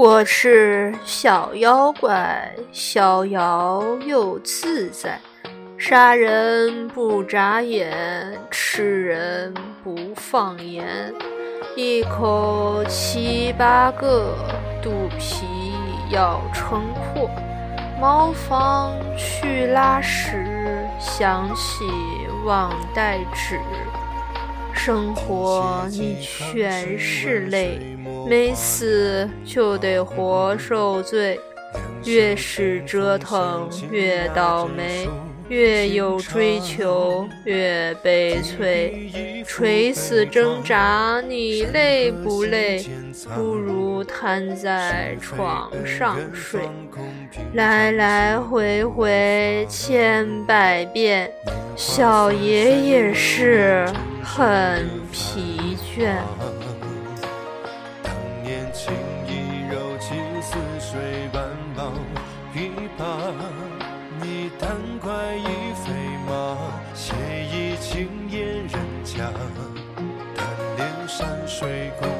我是小妖怪，逍遥又自在，杀人不眨眼，吃人不放盐，一口七八个，肚皮要撑破，茅房去拉屎，想起忘带纸。生活你全是泪，没死就得活受罪。越是折腾越倒霉，越有追求越悲催。垂死挣扎你累不累？不如瘫在床上睡。来来回回千百遍，小爷也是。很疲倦。当年情意柔情似水般抱一把，你单快意飞马，写意轻烟人家，贪恋山水共。